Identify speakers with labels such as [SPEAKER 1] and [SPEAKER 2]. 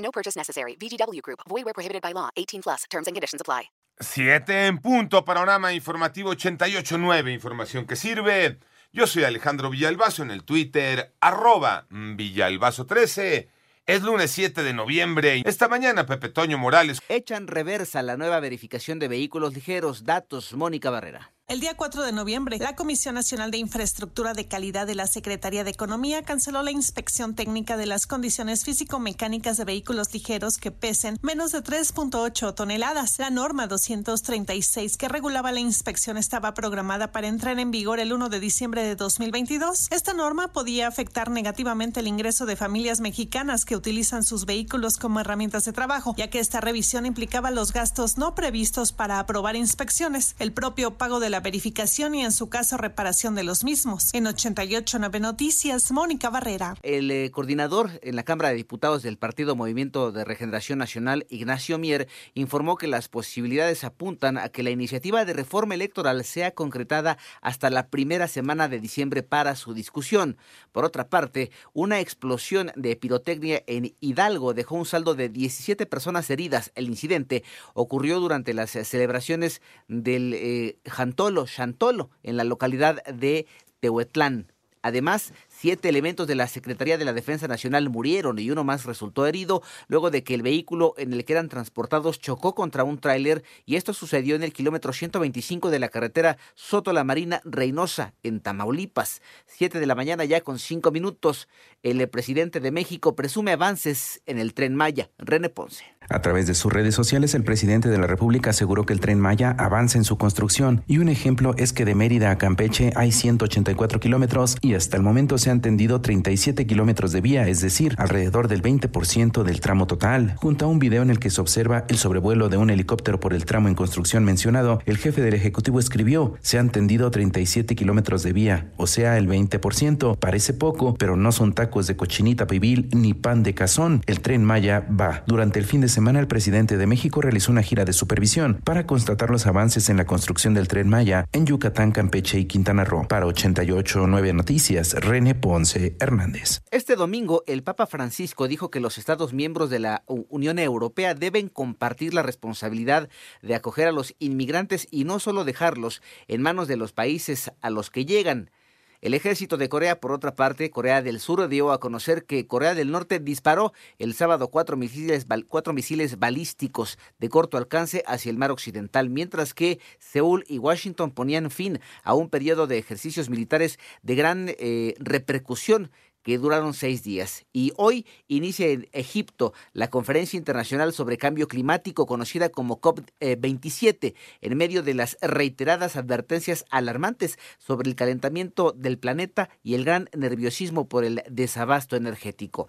[SPEAKER 1] No purchase necessary. VGW Group. Void where prohibited by law. 18 plus. Terms and conditions apply.
[SPEAKER 2] Siete en punto, panorama informativo 88.9, información que sirve. Yo soy Alejandro Villalbazo en el Twitter, arroba Villalbazo13. Es lunes 7 de noviembre. Esta mañana Pepe Toño Morales.
[SPEAKER 3] Echan reversa la nueva verificación de vehículos ligeros. Datos, Mónica Barrera.
[SPEAKER 4] El día 4 de noviembre, la Comisión Nacional de Infraestructura de Calidad de la Secretaría de Economía canceló la inspección técnica de las condiciones físico-mecánicas de vehículos ligeros que pesen menos de 3.8 toneladas. La norma 236 que regulaba la inspección estaba programada para entrar en vigor el 1 de diciembre de 2022. Esta norma podía afectar negativamente el ingreso de familias mexicanas que utilizan sus vehículos como herramientas de trabajo, ya que esta revisión implicaba los gastos no previstos para aprobar inspecciones, el propio pago de la verificación y en su caso reparación de los mismos. En 889 Noticias, Mónica Barrera.
[SPEAKER 3] El eh, coordinador en la Cámara de Diputados del Partido Movimiento de Regeneración Nacional, Ignacio Mier, informó que las posibilidades apuntan a que la iniciativa de reforma electoral sea concretada hasta la primera semana de diciembre para su discusión. Por otra parte, una explosión de pirotecnia en Hidalgo dejó un saldo de 17 personas heridas. El incidente ocurrió durante las celebraciones del eh, Jantolo, Chantolo, en la localidad de Tehuetlán. Además, siete elementos de la Secretaría de la Defensa Nacional murieron y uno más resultó herido luego de que el vehículo en el que eran transportados chocó contra un tráiler y esto sucedió en el kilómetro 125 de la carretera Soto La Marina Reynosa, en Tamaulipas. Siete de la mañana ya con cinco minutos. El presidente de México presume avances en el tren Maya. René Ponce.
[SPEAKER 5] A través de sus redes sociales, el presidente de la República aseguró que el tren Maya avanza en su construcción y un ejemplo es que de Mérida a Campeche hay 184 kilómetros y hasta el momento se han tendido 37 kilómetros de vía, es decir, alrededor del 20% del tramo total. Junto a un video en el que se observa el sobrevuelo de un helicóptero por el tramo en construcción mencionado, el jefe del Ejecutivo escribió, se han tendido 37 kilómetros de vía, o sea, el 20%. Parece poco, pero no son tacos de cochinita pibil ni pan de cazón. El tren Maya va. Durante el fin de semana, el presidente de México realizó una gira de supervisión para constatar los avances en la construcción del tren Maya en Yucatán, Campeche y Quintana Roo. Para 889 Noticias, René Ponce Hernández.
[SPEAKER 3] Este domingo, el Papa Francisco dijo que los Estados miembros de la Unión Europea deben compartir la responsabilidad de acoger a los inmigrantes y no solo dejarlos en manos de los países a los que llegan. El ejército de Corea, por otra parte, Corea del Sur dio a conocer que Corea del Norte disparó el sábado cuatro misiles, cuatro misiles balísticos de corto alcance hacia el mar occidental, mientras que Seúl y Washington ponían fin a un periodo de ejercicios militares de gran eh, repercusión que duraron seis días. Y hoy inicia en Egipto la conferencia internacional sobre cambio climático conocida como COP27, en medio de las reiteradas advertencias alarmantes sobre el calentamiento del planeta y el gran nerviosismo por el desabasto energético.